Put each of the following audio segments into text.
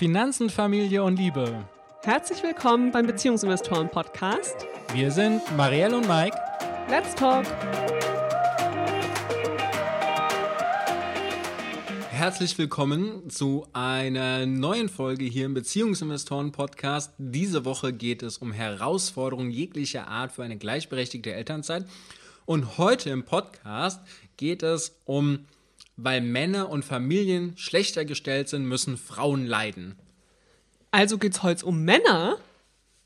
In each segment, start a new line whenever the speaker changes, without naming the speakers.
Finanzen, Familie und Liebe.
Herzlich willkommen beim Beziehungsinvestoren Podcast.
Wir sind Marielle und Mike.
Let's talk.
Herzlich willkommen zu einer neuen Folge hier im Beziehungsinvestoren Podcast. Diese Woche geht es um Herausforderungen jeglicher Art für eine gleichberechtigte Elternzeit. Und heute im Podcast geht es um weil Männer und Familien schlechter gestellt sind, müssen Frauen leiden.
Also geht es heute um Männer?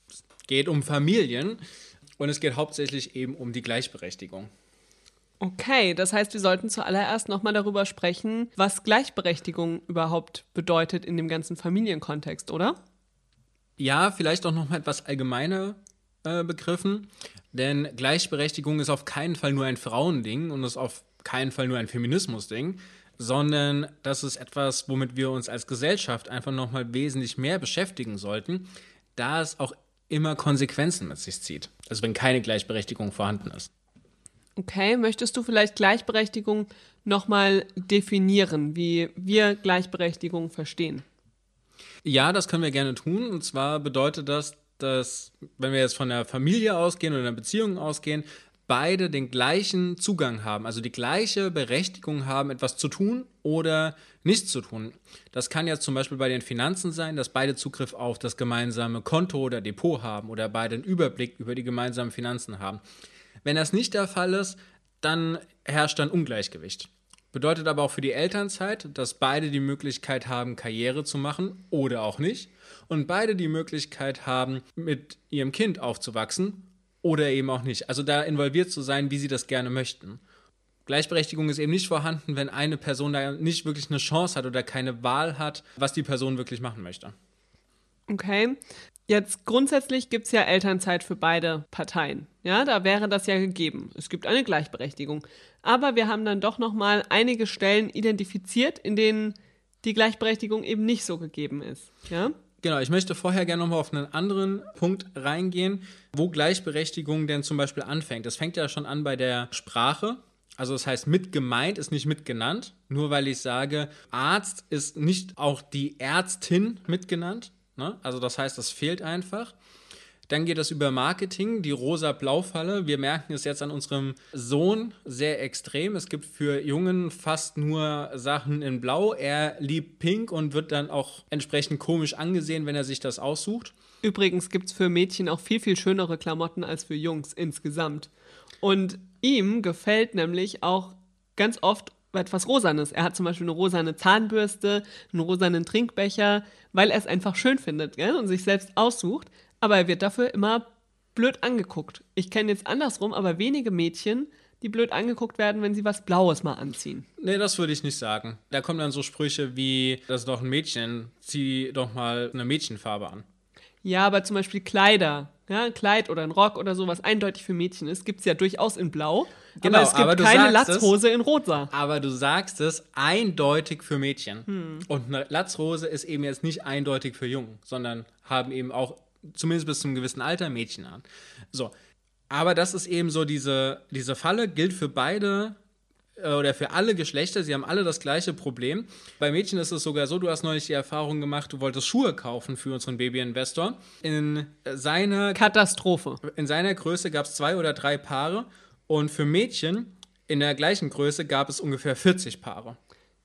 Es geht um Familien und es geht hauptsächlich eben um die Gleichberechtigung.
Okay, das heißt, wir sollten zuallererst nochmal darüber sprechen, was Gleichberechtigung überhaupt bedeutet in dem ganzen Familienkontext, oder?
Ja, vielleicht auch nochmal etwas allgemeiner äh, begriffen, denn Gleichberechtigung ist auf keinen Fall nur ein Frauending und ist auf keinen Fall nur ein Feminismus-Ding, sondern das ist etwas, womit wir uns als Gesellschaft einfach nochmal wesentlich mehr beschäftigen sollten, da es auch immer Konsequenzen mit sich zieht. Also wenn keine Gleichberechtigung vorhanden ist.
Okay, möchtest du vielleicht Gleichberechtigung nochmal definieren, wie wir Gleichberechtigung verstehen?
Ja, das können wir gerne tun. Und zwar bedeutet das, dass, wenn wir jetzt von der Familie ausgehen oder einer Beziehung ausgehen, beide den gleichen Zugang haben, also die gleiche Berechtigung haben, etwas zu tun oder nichts zu tun. Das kann ja zum Beispiel bei den Finanzen sein, dass beide Zugriff auf das gemeinsame Konto oder Depot haben oder beide einen Überblick über die gemeinsamen Finanzen haben. Wenn das nicht der Fall ist, dann herrscht dann Ungleichgewicht. Bedeutet aber auch für die Elternzeit, dass beide die Möglichkeit haben, Karriere zu machen oder auch nicht. Und beide die Möglichkeit haben, mit ihrem Kind aufzuwachsen oder eben auch nicht. Also da involviert zu sein, wie sie das gerne möchten. Gleichberechtigung ist eben nicht vorhanden, wenn eine Person da nicht wirklich eine Chance hat oder keine Wahl hat, was die Person wirklich machen möchte.
Okay. Jetzt grundsätzlich gibt es ja Elternzeit für beide Parteien. Ja, da wäre das ja gegeben. Es gibt eine Gleichberechtigung. Aber wir haben dann doch nochmal einige Stellen identifiziert, in denen die Gleichberechtigung eben nicht so gegeben ist. Ja?
Genau, ich möchte vorher gerne nochmal auf einen anderen Punkt reingehen, wo Gleichberechtigung denn zum Beispiel anfängt. Das fängt ja schon an bei der Sprache. Also das heißt, mit gemeint ist nicht mitgenannt. Nur weil ich sage, Arzt ist nicht auch die Ärztin mitgenannt. Ne? Also das heißt, das fehlt einfach. Dann geht es über Marketing, die rosa-blau-Falle. Wir merken es jetzt an unserem Sohn sehr extrem. Es gibt für Jungen fast nur Sachen in Blau. Er liebt Pink und wird dann auch entsprechend komisch angesehen, wenn er sich das aussucht.
Übrigens gibt es für Mädchen auch viel, viel schönere Klamotten als für Jungs insgesamt. Und ihm gefällt nämlich auch ganz oft etwas Rosanes. Er hat zum Beispiel eine rosane Zahnbürste, einen rosanen Trinkbecher, weil er es einfach schön findet gell? und sich selbst aussucht aber er wird dafür immer blöd angeguckt. Ich kenne jetzt andersrum, aber wenige Mädchen, die blöd angeguckt werden, wenn sie was Blaues mal anziehen.
Nee, das würde ich nicht sagen. Da kommen dann so Sprüche wie, das ist doch ein Mädchen, zieh doch mal eine Mädchenfarbe an.
Ja, aber zum Beispiel Kleider, ja, ein Kleid oder ein Rock oder so, was eindeutig für Mädchen ist, gibt es ja durchaus in Blau. Genau, aber es gibt aber keine Latzhose
es,
in Rosa.
Aber du sagst es eindeutig für Mädchen. Hm. Und eine Latzhose ist eben jetzt nicht eindeutig für Jungen, sondern haben eben auch zumindest bis zu einem gewissen Alter Mädchen an. So. Aber das ist eben so, diese, diese Falle gilt für beide äh, oder für alle Geschlechter, sie haben alle das gleiche Problem. Bei Mädchen ist es sogar so, du hast neulich die Erfahrung gemacht, du wolltest Schuhe kaufen für unseren Baby-Investor. In seiner
Katastrophe.
In seiner Größe gab es zwei oder drei Paare und für Mädchen in der gleichen Größe gab es ungefähr 40 Paare.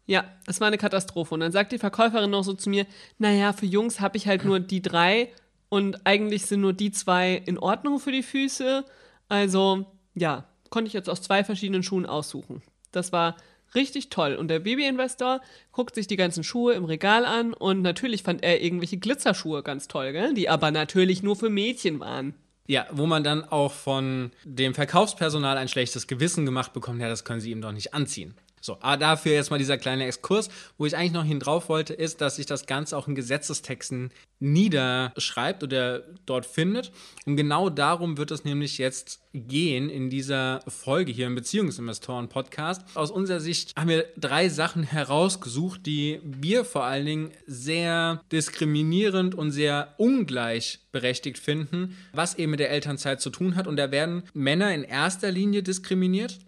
Ja, es war eine Katastrophe. Und dann sagt die Verkäuferin noch so zu mir, naja, für Jungs habe ich halt nur die drei und eigentlich sind nur die zwei in Ordnung für die Füße. Also ja, konnte ich jetzt aus zwei verschiedenen Schuhen aussuchen. Das war richtig toll. Und der Babyinvestor guckt sich die ganzen Schuhe im Regal an und natürlich fand er irgendwelche Glitzerschuhe ganz toll, gell? die aber natürlich nur für Mädchen waren.
Ja, wo man dann auch von dem Verkaufspersonal ein schlechtes Gewissen gemacht bekommt, ja, das können sie ihm doch nicht anziehen. So, aber dafür jetzt mal dieser kleine Exkurs. Wo ich eigentlich noch hin drauf wollte, ist, dass sich das Ganze auch in Gesetzestexten niederschreibt oder dort findet. Und genau darum wird es nämlich jetzt gehen in dieser Folge hier im Beziehungsinvestoren-Podcast. Aus unserer Sicht haben wir drei Sachen herausgesucht, die wir vor allen Dingen sehr diskriminierend und sehr ungleich berechtigt finden, was eben mit der Elternzeit zu tun hat. Und da werden Männer in erster Linie diskriminiert,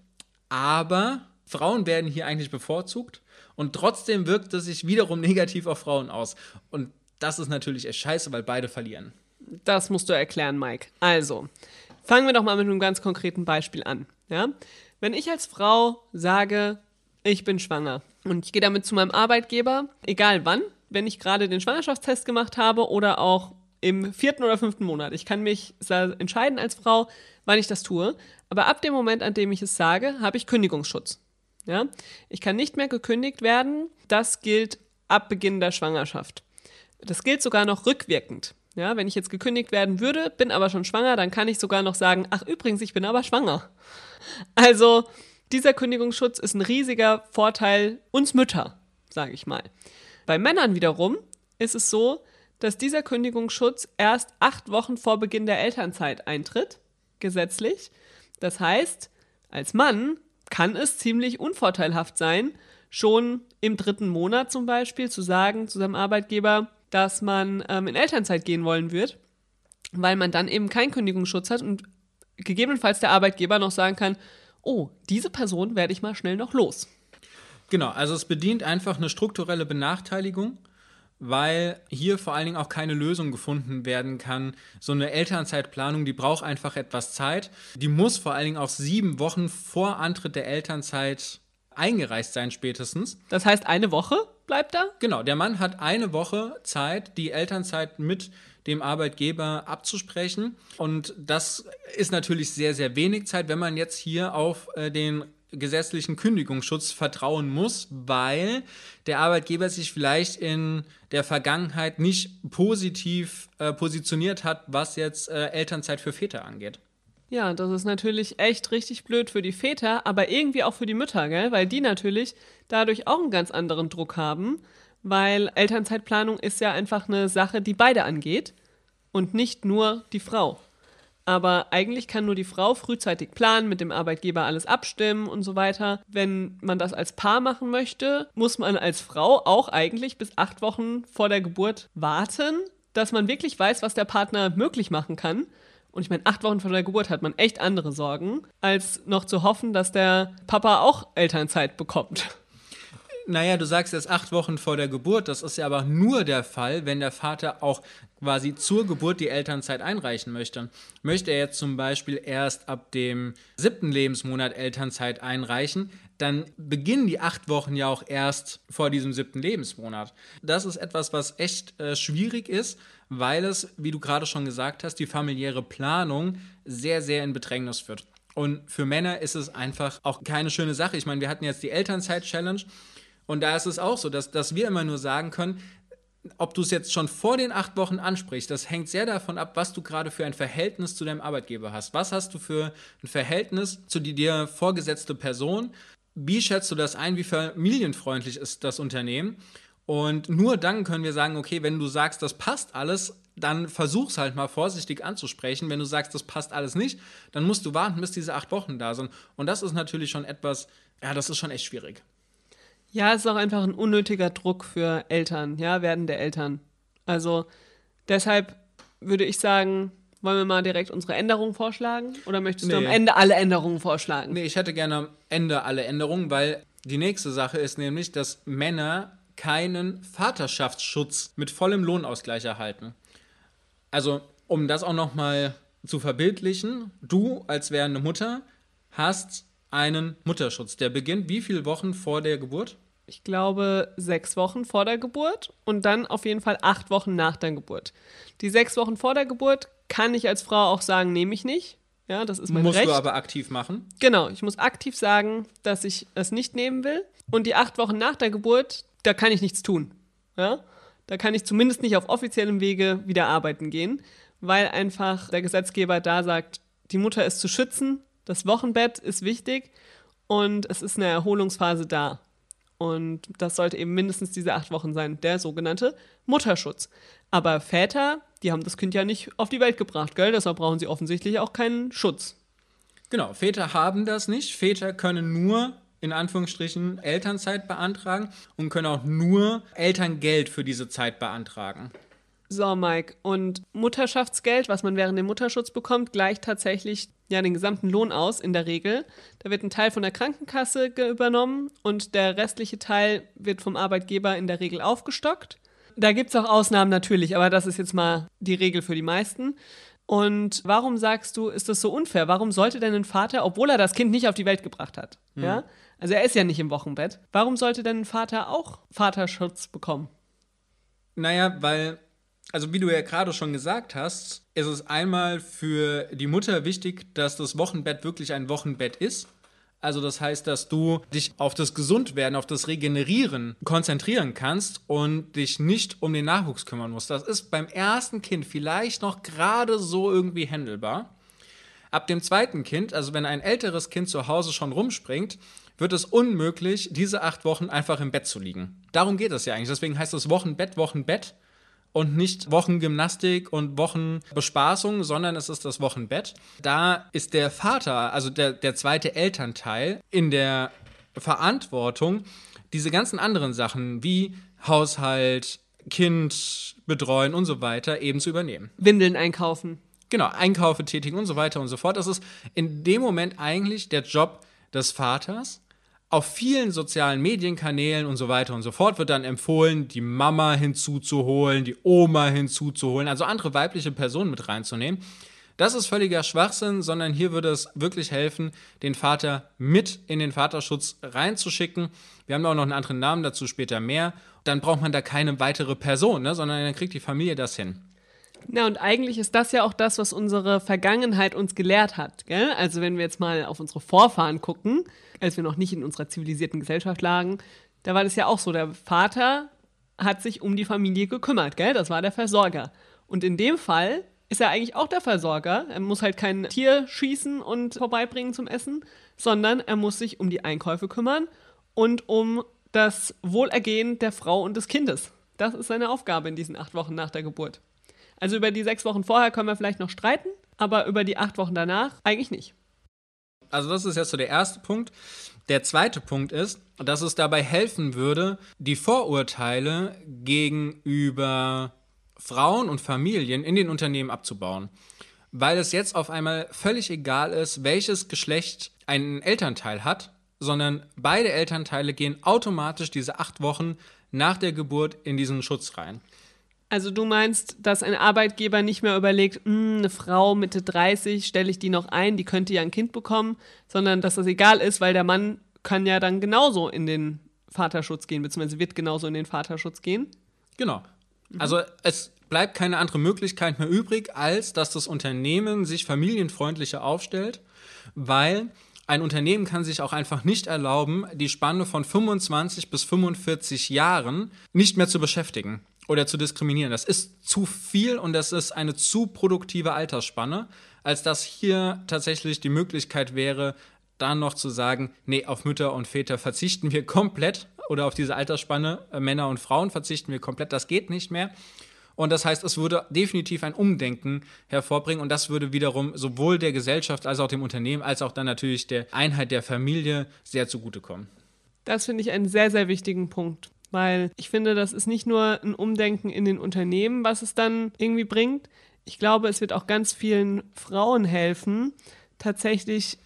aber Frauen werden hier eigentlich bevorzugt und trotzdem wirkt es sich wiederum negativ auf Frauen aus. Und das ist natürlich echt scheiße, weil beide verlieren.
Das musst du erklären, Mike. Also, fangen wir doch mal mit einem ganz konkreten Beispiel an. Ja? Wenn ich als Frau sage, ich bin schwanger und ich gehe damit zu meinem Arbeitgeber, egal wann, wenn ich gerade den Schwangerschaftstest gemacht habe oder auch im vierten oder fünften Monat. Ich kann mich entscheiden als Frau, wann ich das tue. Aber ab dem Moment, an dem ich es sage, habe ich Kündigungsschutz. Ja? Ich kann nicht mehr gekündigt werden. Das gilt ab Beginn der Schwangerschaft. Das gilt sogar noch rückwirkend. Ja, wenn ich jetzt gekündigt werden würde, bin aber schon schwanger, dann kann ich sogar noch sagen, ach übrigens, ich bin aber schwanger. Also dieser Kündigungsschutz ist ein riesiger Vorteil uns Mütter, sage ich mal. Bei Männern wiederum ist es so, dass dieser Kündigungsschutz erst acht Wochen vor Beginn der Elternzeit eintritt, gesetzlich. Das heißt, als Mann kann es ziemlich unvorteilhaft sein, schon im dritten Monat zum Beispiel zu sagen zu seinem Arbeitgeber, dass man ähm, in Elternzeit gehen wollen wird, weil man dann eben keinen Kündigungsschutz hat und gegebenenfalls der Arbeitgeber noch sagen kann, oh, diese Person werde ich mal schnell noch los.
Genau, also es bedient einfach eine strukturelle Benachteiligung, weil hier vor allen Dingen auch keine Lösung gefunden werden kann. So eine Elternzeitplanung, die braucht einfach etwas Zeit. Die muss vor allen Dingen auch sieben Wochen vor Antritt der Elternzeit eingereicht sein spätestens.
Das heißt, eine Woche bleibt da?
Genau, der Mann hat eine Woche Zeit, die Elternzeit mit dem Arbeitgeber abzusprechen. Und das ist natürlich sehr, sehr wenig Zeit, wenn man jetzt hier auf äh, den gesetzlichen Kündigungsschutz vertrauen muss, weil der Arbeitgeber sich vielleicht in der Vergangenheit nicht positiv äh, positioniert hat, was jetzt äh, Elternzeit für Väter angeht.
Ja, das ist natürlich echt richtig blöd für die Väter, aber irgendwie auch für die Mütter, gell? Weil die natürlich dadurch auch einen ganz anderen Druck haben, weil Elternzeitplanung ist ja einfach eine Sache, die beide angeht und nicht nur die Frau. Aber eigentlich kann nur die Frau frühzeitig planen, mit dem Arbeitgeber alles abstimmen und so weiter. Wenn man das als Paar machen möchte, muss man als Frau auch eigentlich bis acht Wochen vor der Geburt warten, dass man wirklich weiß, was der Partner möglich machen kann. Und ich meine, acht Wochen vor der Geburt hat man echt andere Sorgen, als noch zu hoffen, dass der Papa auch Elternzeit bekommt.
Naja, du sagst jetzt acht Wochen vor der Geburt. Das ist ja aber nur der Fall, wenn der Vater auch quasi zur Geburt die Elternzeit einreichen möchte. Möchte er jetzt zum Beispiel erst ab dem siebten Lebensmonat Elternzeit einreichen, dann beginnen die acht Wochen ja auch erst vor diesem siebten Lebensmonat. Das ist etwas, was echt äh, schwierig ist, weil es, wie du gerade schon gesagt hast, die familiäre Planung sehr, sehr in Bedrängnis führt. Und für Männer ist es einfach auch keine schöne Sache. Ich meine, wir hatten jetzt die Elternzeit-Challenge und da ist es auch so, dass, dass wir immer nur sagen können, ob du es jetzt schon vor den acht Wochen ansprichst, das hängt sehr davon ab, was du gerade für ein Verhältnis zu deinem Arbeitgeber hast. Was hast du für ein Verhältnis zu die dir vorgesetzte Person? Wie schätzt du das ein? Wie familienfreundlich ist das Unternehmen? Und nur dann können wir sagen, okay, wenn du sagst, das passt alles, dann versuch's halt mal vorsichtig anzusprechen. Wenn du sagst, das passt alles nicht, dann musst du warten, bis diese acht Wochen da sind. Und das ist natürlich schon etwas, ja, das ist schon echt schwierig.
Ja, es ist auch einfach ein unnötiger Druck für Eltern, ja, werdende Eltern. Also deshalb würde ich sagen, wollen wir mal direkt unsere Änderungen vorschlagen? Oder möchtest nee. du am Ende alle Änderungen vorschlagen?
Nee, ich hätte gerne am Ende alle Änderungen, weil die nächste Sache ist nämlich, dass Männer keinen Vaterschaftsschutz mit vollem Lohnausgleich erhalten. Also, um das auch nochmal zu verbildlichen, du als werdende Mutter hast einen Mutterschutz. Der beginnt wie viele Wochen vor der Geburt?
Ich glaube sechs Wochen vor der Geburt und dann auf jeden Fall acht Wochen nach der Geburt. Die sechs Wochen vor der Geburt kann ich als Frau auch sagen, nehme ich nicht. Ja, das ist mein
Musst
Recht.
du aber aktiv machen.
Genau, ich muss aktiv sagen, dass ich es nicht nehmen will. Und die acht Wochen nach der Geburt, da kann ich nichts tun. Ja? Da kann ich zumindest nicht auf offiziellem Wege wieder arbeiten gehen, weil einfach der Gesetzgeber da sagt, die Mutter ist zu schützen, das Wochenbett ist wichtig und es ist eine Erholungsphase da. Und das sollte eben mindestens diese acht Wochen sein, der sogenannte Mutterschutz. Aber Väter, die haben das Kind ja nicht auf die Welt gebracht, gell? Deshalb brauchen sie offensichtlich auch keinen Schutz.
Genau, Väter haben das nicht. Väter können nur in Anführungsstrichen Elternzeit beantragen und können auch nur Elterngeld für diese Zeit beantragen.
So, Mike, und Mutterschaftsgeld, was man während dem Mutterschutz bekommt, gleicht tatsächlich ja den gesamten Lohn aus in der Regel. Da wird ein Teil von der Krankenkasse übernommen und der restliche Teil wird vom Arbeitgeber in der Regel aufgestockt. Da gibt es auch Ausnahmen natürlich, aber das ist jetzt mal die Regel für die meisten. Und warum sagst du, ist das so unfair? Warum sollte denn ein Vater, obwohl er das Kind nicht auf die Welt gebracht hat, mhm. ja, also er ist ja nicht im Wochenbett, warum sollte denn ein Vater auch Vaterschutz bekommen?
Naja, weil, also wie du ja gerade schon gesagt hast, ist es einmal für die Mutter wichtig, dass das Wochenbett wirklich ein Wochenbett ist. Also das heißt, dass du dich auf das Gesundwerden, auf das Regenerieren konzentrieren kannst und dich nicht um den Nachwuchs kümmern musst. Das ist beim ersten Kind vielleicht noch gerade so irgendwie händelbar. Ab dem zweiten Kind, also wenn ein älteres Kind zu Hause schon rumspringt, wird es unmöglich, diese acht Wochen einfach im Bett zu liegen. Darum geht es ja eigentlich. Deswegen heißt es Wochenbett, Wochenbett und nicht Wochengymnastik und Wochenbespaßung, sondern es ist das Wochenbett. Da ist der Vater, also der, der zweite Elternteil, in der Verantwortung, diese ganzen anderen Sachen wie Haushalt, Kind betreuen und so weiter eben zu übernehmen.
Windeln einkaufen.
Genau, Einkaufe tätigen und so weiter und so fort. Das ist in dem Moment eigentlich der Job des Vaters auf vielen sozialen Medienkanälen und so weiter und so fort wird dann empfohlen, die Mama hinzuzuholen, die Oma hinzuzuholen, also andere weibliche Personen mit reinzunehmen. Das ist völliger Schwachsinn, sondern hier würde es wirklich helfen, den Vater mit in den Vaterschutz reinzuschicken. Wir haben auch noch einen anderen Namen dazu später mehr. Dann braucht man da keine weitere Person, ne, sondern dann kriegt die Familie das hin.
Na, und eigentlich ist das ja auch das, was unsere Vergangenheit uns gelehrt hat. Gell? Also, wenn wir jetzt mal auf unsere Vorfahren gucken, als wir noch nicht in unserer zivilisierten Gesellschaft lagen, da war das ja auch so. Der Vater hat sich um die Familie gekümmert, gell? Das war der Versorger. Und in dem Fall ist er eigentlich auch der Versorger. Er muss halt kein Tier schießen und vorbeibringen zum Essen, sondern er muss sich um die Einkäufe kümmern und um das Wohlergehen der Frau und des Kindes. Das ist seine Aufgabe in diesen acht Wochen nach der Geburt. Also über die sechs Wochen vorher können wir vielleicht noch streiten, aber über die acht Wochen danach eigentlich nicht.
Also das ist jetzt so der erste Punkt. Der zweite Punkt ist, dass es dabei helfen würde, die Vorurteile gegenüber Frauen und Familien in den Unternehmen abzubauen. Weil es jetzt auf einmal völlig egal ist, welches Geschlecht ein Elternteil hat, sondern beide Elternteile gehen automatisch diese acht Wochen nach der Geburt in diesen Schutz rein.
Also du meinst, dass ein Arbeitgeber nicht mehr überlegt, hm, eine Frau Mitte 30, stelle ich die noch ein, die könnte ja ein Kind bekommen, sondern dass das egal ist, weil der Mann kann ja dann genauso in den Vaterschutz gehen, beziehungsweise wird genauso in den Vaterschutz gehen?
Genau. Mhm. Also es bleibt keine andere Möglichkeit mehr übrig, als dass das Unternehmen sich familienfreundlicher aufstellt, weil ein Unternehmen kann sich auch einfach nicht erlauben, die Spanne von 25 bis 45 Jahren nicht mehr zu beschäftigen oder zu diskriminieren. Das ist zu viel und das ist eine zu produktive Altersspanne, als dass hier tatsächlich die Möglichkeit wäre, dann noch zu sagen, nee, auf Mütter und Väter verzichten wir komplett oder auf diese Altersspanne äh, Männer und Frauen verzichten wir komplett, das geht nicht mehr. Und das heißt, es würde definitiv ein Umdenken hervorbringen und das würde wiederum sowohl der Gesellschaft als auch dem Unternehmen als auch dann natürlich der Einheit der Familie sehr zugutekommen.
Das finde ich einen sehr, sehr wichtigen Punkt weil ich finde, das ist nicht nur ein Umdenken in den Unternehmen, was es dann irgendwie bringt. Ich glaube, es wird auch ganz vielen Frauen helfen, tatsächlich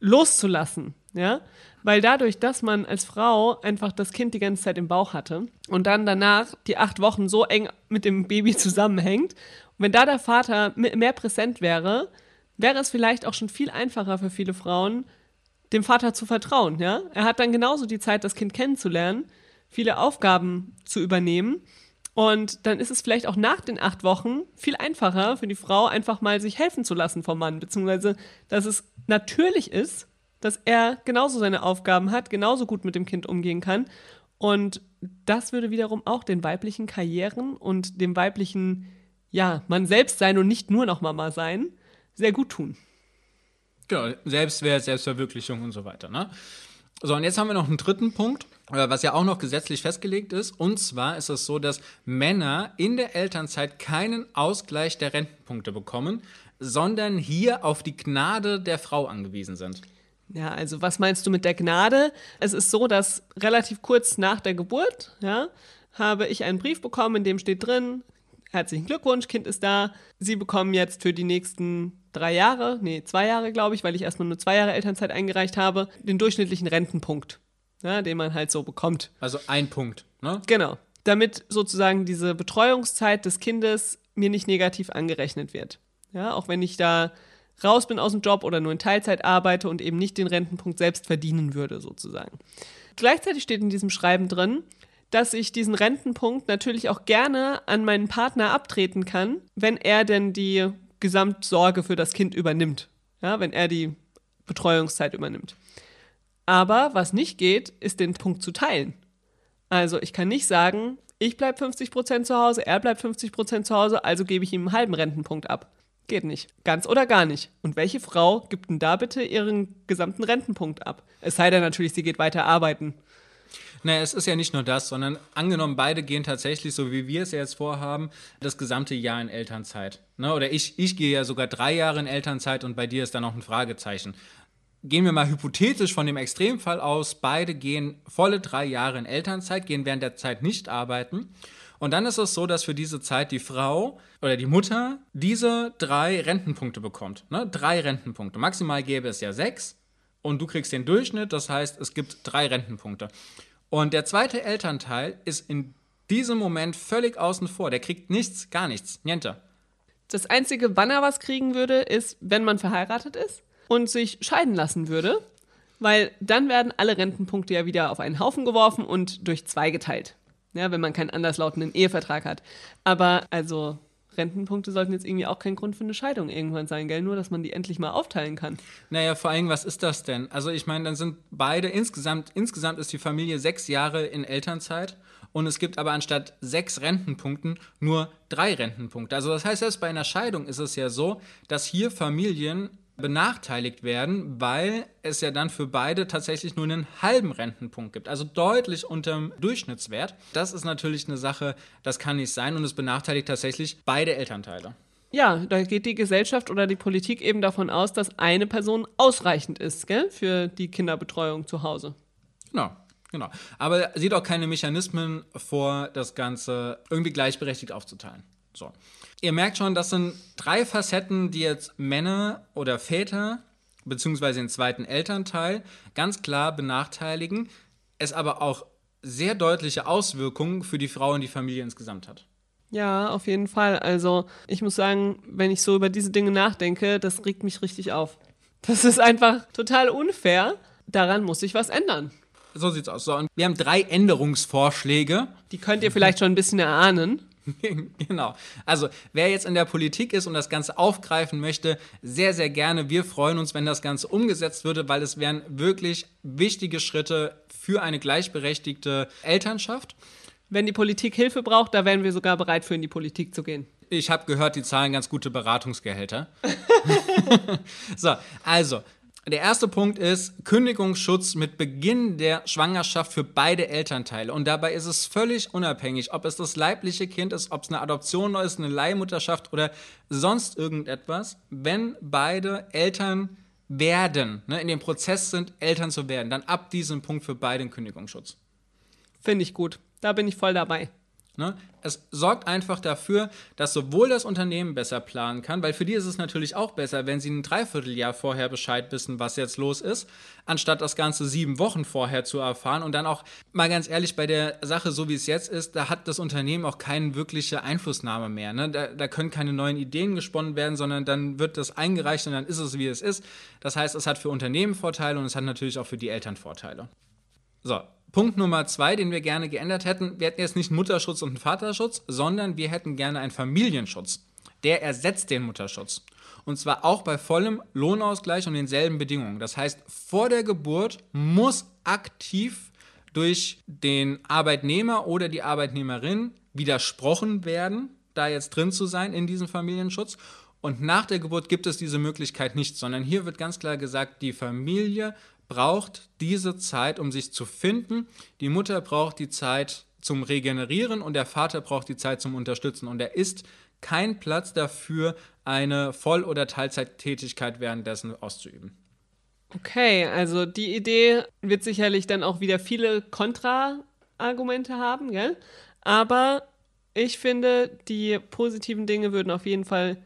loszulassen, ja, weil dadurch, dass man als Frau einfach das Kind die ganze Zeit im Bauch hatte und dann danach die acht Wochen so eng mit dem Baby zusammenhängt, wenn da der Vater mehr präsent wäre, wäre es vielleicht auch schon viel einfacher für viele Frauen, dem Vater zu vertrauen, ja. Er hat dann genauso die Zeit, das Kind kennenzulernen, viele Aufgaben zu übernehmen. Und dann ist es vielleicht auch nach den acht Wochen viel einfacher für die Frau, einfach mal sich helfen zu lassen vom Mann, beziehungsweise dass es natürlich ist, dass er genauso seine Aufgaben hat, genauso gut mit dem Kind umgehen kann. Und das würde wiederum auch den weiblichen Karrieren und dem weiblichen, ja, man selbst sein und nicht nur noch Mama sein, sehr gut tun.
Genau, Selbstwert, Selbstverwirklichung und so weiter. Ne? So, und jetzt haben wir noch einen dritten Punkt, was ja auch noch gesetzlich festgelegt ist. Und zwar ist es so, dass Männer in der Elternzeit keinen Ausgleich der Rentenpunkte bekommen, sondern hier auf die Gnade der Frau angewiesen sind.
Ja, also was meinst du mit der Gnade? Es ist so, dass relativ kurz nach der Geburt, ja, habe ich einen Brief bekommen, in dem steht drin, herzlichen Glückwunsch, Kind ist da. Sie bekommen jetzt für die nächsten drei Jahre, nee, zwei Jahre, glaube ich, weil ich erstmal nur zwei Jahre Elternzeit eingereicht habe, den durchschnittlichen Rentenpunkt, ja, den man halt so bekommt.
Also ein Punkt, ne?
Genau. damit sozusagen diese Betreuungszeit des Kindes mir nicht negativ angerechnet wird. Ja, auch wenn ich da raus bin aus dem Job oder nur in Teilzeit arbeite und eben nicht den Rentenpunkt selbst verdienen würde, sozusagen. Gleichzeitig steht in diesem Schreiben drin, dass ich diesen Rentenpunkt natürlich auch gerne an meinen Partner abtreten kann, wenn er denn die Gesamtsorge für das Kind übernimmt. Ja, wenn er die Betreuungszeit übernimmt. Aber was nicht geht, ist den Punkt zu teilen. Also ich kann nicht sagen, ich bleibe 50% zu Hause, er bleibt 50% zu Hause, also gebe ich ihm einen halben Rentenpunkt ab. Geht nicht. Ganz oder gar nicht. Und welche Frau gibt denn da bitte ihren gesamten Rentenpunkt ab? Es sei denn natürlich, sie geht weiter arbeiten.
Naja, es ist ja nicht nur das, sondern angenommen, beide gehen tatsächlich, so wie wir es jetzt vorhaben, das gesamte Jahr in Elternzeit. Ne? Oder ich, ich gehe ja sogar drei Jahre in Elternzeit und bei dir ist da noch ein Fragezeichen. Gehen wir mal hypothetisch von dem Extremfall aus, beide gehen volle drei Jahre in Elternzeit, gehen während der Zeit nicht arbeiten und dann ist es so, dass für diese Zeit die Frau oder die Mutter diese drei Rentenpunkte bekommt. Ne? Drei Rentenpunkte. Maximal gäbe es ja sechs und du kriegst den Durchschnitt, das heißt, es gibt drei Rentenpunkte. Und der zweite Elternteil ist in diesem Moment völlig außen vor. Der kriegt nichts, gar nichts, niente.
Das Einzige, wann er was kriegen würde, ist, wenn man verheiratet ist und sich scheiden lassen würde, weil dann werden alle Rentenpunkte ja wieder auf einen Haufen geworfen und durch zwei geteilt ja, wenn man keinen anderslautenden Ehevertrag hat. Aber also Rentenpunkte sollten jetzt irgendwie auch kein Grund für eine Scheidung irgendwann sein, gell? Nur, dass man die endlich mal aufteilen kann.
Naja, vor allem, was ist das denn? Also ich meine, dann sind beide insgesamt, insgesamt ist die Familie sechs Jahre in Elternzeit und es gibt aber anstatt sechs Rentenpunkten nur drei Rentenpunkte. Also das heißt, selbst bei einer Scheidung ist es ja so, dass hier Familien benachteiligt werden, weil es ja dann für beide tatsächlich nur einen halben Rentenpunkt gibt, also deutlich unter dem Durchschnittswert. Das ist natürlich eine Sache, das kann nicht sein und es benachteiligt tatsächlich beide Elternteile.
Ja, da geht die Gesellschaft oder die Politik eben davon aus, dass eine Person ausreichend ist gell, für die Kinderbetreuung zu Hause.
Genau. Genau. Aber sieht auch keine Mechanismen vor, das Ganze irgendwie gleichberechtigt aufzuteilen. So. Ihr merkt schon, das sind drei Facetten, die jetzt Männer oder Väter, beziehungsweise den zweiten Elternteil, ganz klar benachteiligen, es aber auch sehr deutliche Auswirkungen für die Frau und die Familie insgesamt hat.
Ja, auf jeden Fall. Also ich muss sagen, wenn ich so über diese Dinge nachdenke, das regt mich richtig auf. Das ist einfach total unfair. Daran muss sich was ändern.
So sieht's aus. So, und wir haben drei Änderungsvorschläge.
Die könnt ihr vielleicht schon ein bisschen erahnen.
genau. Also, wer jetzt in der Politik ist und das Ganze aufgreifen möchte, sehr, sehr gerne. Wir freuen uns, wenn das Ganze umgesetzt würde, weil es wären wirklich wichtige Schritte für eine gleichberechtigte Elternschaft.
Wenn die Politik Hilfe braucht, da wären wir sogar bereit, für in die Politik zu gehen.
Ich habe gehört, die zahlen ganz gute Beratungsgehälter. so, also, der erste Punkt ist Kündigungsschutz mit Beginn der Schwangerschaft für beide Elternteile. Und dabei ist es völlig unabhängig, ob es das leibliche Kind ist, ob es eine Adoption ist, eine Leihmutterschaft oder sonst irgendetwas. Wenn beide Eltern werden, ne, in dem Prozess sind, Eltern zu werden, dann ab diesem Punkt für beide Kündigungsschutz.
Finde ich gut. Da bin ich voll dabei.
Ne? Es sorgt einfach dafür, dass sowohl das Unternehmen besser planen kann, weil für die ist es natürlich auch besser, wenn sie ein Dreivierteljahr vorher Bescheid wissen, was jetzt los ist, anstatt das Ganze sieben Wochen vorher zu erfahren. Und dann auch, mal ganz ehrlich, bei der Sache, so wie es jetzt ist, da hat das Unternehmen auch keine wirkliche Einflussnahme mehr. Ne? Da, da können keine neuen Ideen gesponnen werden, sondern dann wird das eingereicht und dann ist es, wie es ist. Das heißt, es hat für Unternehmen Vorteile und es hat natürlich auch für die Eltern Vorteile. So, Punkt Nummer zwei, den wir gerne geändert hätten, wir hätten jetzt nicht einen Mutterschutz und einen Vaterschutz, sondern wir hätten gerne einen Familienschutz. Der ersetzt den Mutterschutz. Und zwar auch bei vollem Lohnausgleich und denselben Bedingungen. Das heißt, vor der Geburt muss aktiv durch den Arbeitnehmer oder die Arbeitnehmerin widersprochen werden, da jetzt drin zu sein in diesem Familienschutz. Und nach der Geburt gibt es diese Möglichkeit nicht, sondern hier wird ganz klar gesagt, die Familie braucht diese Zeit, um sich zu finden. Die Mutter braucht die Zeit zum Regenerieren und der Vater braucht die Zeit zum Unterstützen. Und er ist kein Platz dafür, eine Voll- oder Teilzeittätigkeit währenddessen auszuüben.
Okay, also die Idee wird sicherlich dann auch wieder viele Kontra-Argumente haben, gell? Aber ich finde, die positiven Dinge würden auf jeden Fall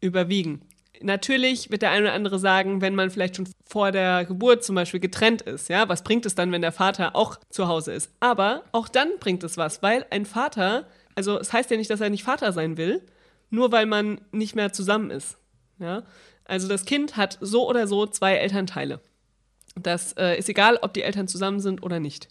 überwiegen. Natürlich wird der eine oder andere sagen, wenn man vielleicht schon vor der Geburt zum Beispiel getrennt ist, ja, was bringt es dann, wenn der Vater auch zu Hause ist? Aber auch dann bringt es was, weil ein Vater, also es heißt ja nicht, dass er nicht Vater sein will, nur weil man nicht mehr zusammen ist. Ja? Also das Kind hat so oder so zwei Elternteile. Das äh, ist egal, ob die Eltern zusammen sind oder nicht.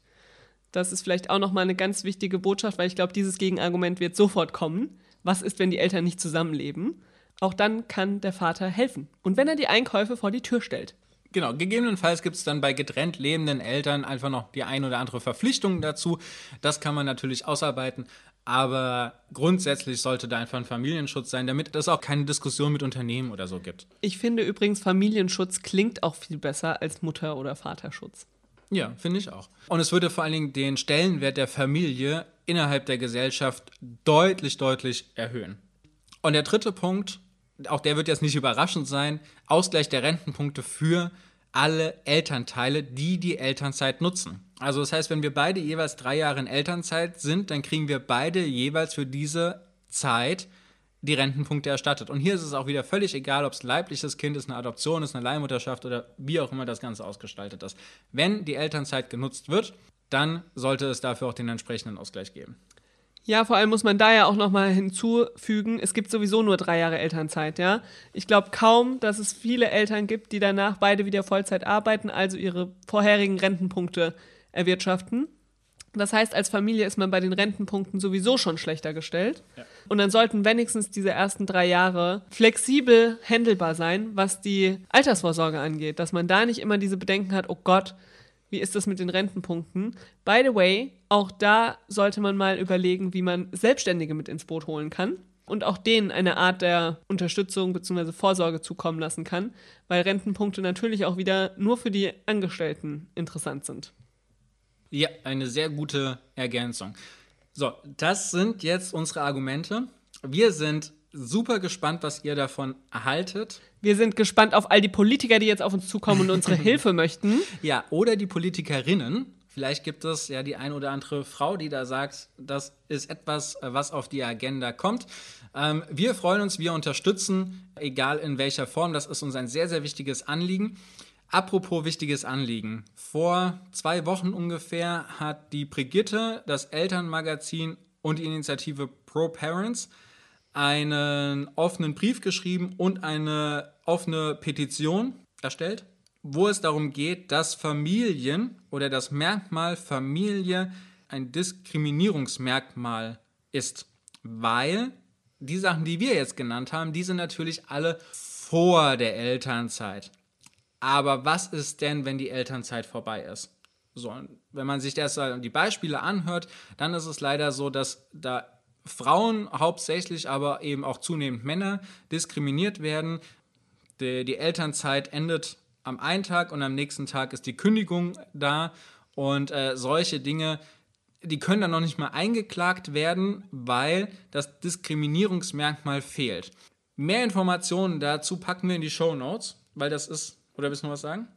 Das ist vielleicht auch nochmal eine ganz wichtige Botschaft, weil ich glaube, dieses Gegenargument wird sofort kommen. Was ist, wenn die Eltern nicht zusammenleben? Auch dann kann der Vater helfen. Und wenn er die Einkäufe vor die Tür stellt.
Genau, gegebenenfalls gibt es dann bei getrennt lebenden Eltern einfach noch die ein oder andere Verpflichtung dazu. Das kann man natürlich ausarbeiten, aber grundsätzlich sollte da einfach ein Familienschutz sein, damit es auch keine Diskussion mit Unternehmen oder so gibt.
Ich finde übrigens, Familienschutz klingt auch viel besser als Mutter- oder Vaterschutz.
Ja, finde ich auch. Und es würde vor allen Dingen den Stellenwert der Familie innerhalb der Gesellschaft deutlich, deutlich erhöhen. Und der dritte Punkt, auch der wird jetzt nicht überraschend sein, Ausgleich der Rentenpunkte für alle Elternteile, die die Elternzeit nutzen. Also das heißt, wenn wir beide jeweils drei Jahre in Elternzeit sind, dann kriegen wir beide jeweils für diese Zeit die Rentenpunkte erstattet. Und hier ist es auch wieder völlig egal, ob es ein leibliches Kind ist, eine Adoption ist, eine Leihmutterschaft oder wie auch immer das Ganze ausgestaltet ist. Wenn die Elternzeit genutzt wird, dann sollte es dafür auch den entsprechenden Ausgleich geben.
Ja, vor allem muss man da ja auch nochmal hinzufügen, es gibt sowieso nur drei Jahre Elternzeit, ja. Ich glaube kaum, dass es viele Eltern gibt, die danach beide wieder Vollzeit arbeiten, also ihre vorherigen Rentenpunkte erwirtschaften. Das heißt, als Familie ist man bei den Rentenpunkten sowieso schon schlechter gestellt. Ja. Und dann sollten wenigstens diese ersten drei Jahre flexibel handelbar sein, was die Altersvorsorge angeht. Dass man da nicht immer diese Bedenken hat, oh Gott, wie ist das mit den Rentenpunkten? By the way, auch da sollte man mal überlegen, wie man Selbstständige mit ins Boot holen kann und auch denen eine Art der Unterstützung bzw. Vorsorge zukommen lassen kann, weil Rentenpunkte natürlich auch wieder nur für die Angestellten interessant sind.
Ja, eine sehr gute Ergänzung. So, das sind jetzt unsere Argumente. Wir sind super gespannt, was ihr davon erhaltet.
Wir sind gespannt auf all die Politiker, die jetzt auf uns zukommen und unsere Hilfe möchten.
Ja, oder die Politikerinnen. Vielleicht gibt es ja die ein oder andere Frau, die da sagt, das ist etwas, was auf die Agenda kommt. Ähm, wir freuen uns, wir unterstützen, egal in welcher Form. Das ist uns ein sehr, sehr wichtiges Anliegen. Apropos wichtiges Anliegen. Vor zwei Wochen ungefähr hat die Brigitte, das Elternmagazin und die Initiative Pro Parents einen offenen Brief geschrieben und eine offene Petition erstellt, wo es darum geht, dass Familien oder das Merkmal Familie ein Diskriminierungsmerkmal ist, weil die Sachen, die wir jetzt genannt haben, die sind natürlich alle vor der Elternzeit. Aber was ist denn, wenn die Elternzeit vorbei ist? So, wenn man sich das, die Beispiele anhört, dann ist es leider so, dass da Frauen hauptsächlich, aber eben auch zunehmend Männer diskriminiert werden. Die, die Elternzeit endet am einen Tag und am nächsten Tag ist die Kündigung da. Und äh, solche Dinge, die können dann noch nicht mal eingeklagt werden, weil das Diskriminierungsmerkmal fehlt. Mehr Informationen dazu packen wir in die Show Notes, weil das ist. Oder willst du noch was sagen?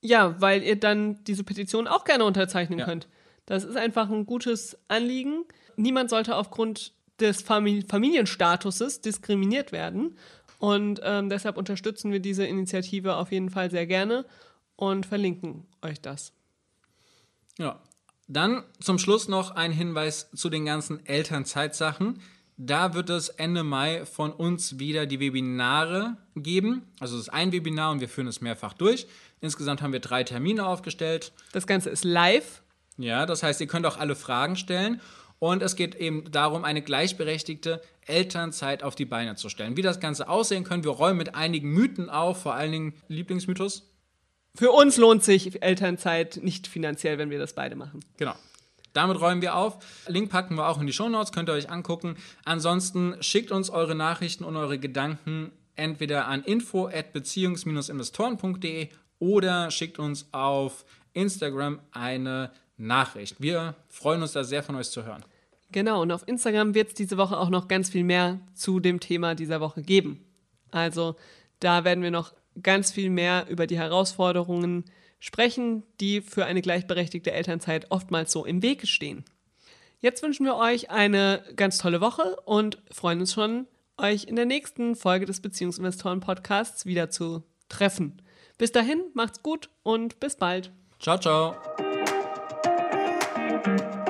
Ja, weil ihr dann diese Petition auch gerne unterzeichnen ja. könnt. Das ist einfach ein gutes Anliegen niemand sollte aufgrund des Familienstatuses diskriminiert werden. Und ähm, deshalb unterstützen wir diese Initiative auf jeden Fall sehr gerne und verlinken euch das.
Ja, dann zum Schluss noch ein Hinweis zu den ganzen Elternzeitsachen. Da wird es Ende Mai von uns wieder die Webinare geben. Also es ist ein Webinar und wir führen es mehrfach durch. Insgesamt haben wir drei Termine aufgestellt.
Das Ganze ist live.
Ja, das heißt, ihr könnt auch alle Fragen stellen. Und es geht eben darum, eine gleichberechtigte Elternzeit auf die Beine zu stellen. Wie das Ganze aussehen könnte, wir räumen mit einigen Mythen auf, vor allen Dingen Lieblingsmythos.
Für uns lohnt sich Elternzeit nicht finanziell, wenn wir das beide machen.
Genau. Damit räumen wir auf. Link packen wir auch in die Show Notes, könnt ihr euch angucken. Ansonsten schickt uns eure Nachrichten und eure Gedanken entweder an info at beziehungs-investoren.de oder schickt uns auf Instagram eine Nachricht. Wir freuen uns da sehr von euch zu hören.
Genau, und auf Instagram wird es diese Woche auch noch ganz viel mehr zu dem Thema dieser Woche geben. Also da werden wir noch ganz viel mehr über die Herausforderungen sprechen, die für eine gleichberechtigte Elternzeit oftmals so im Weg stehen. Jetzt wünschen wir euch eine ganz tolle Woche und freuen uns schon euch in der nächsten Folge des Beziehungsinvestoren Podcasts wieder zu treffen. Bis dahin, macht's gut und bis bald.
Ciao, ciao. Thank you.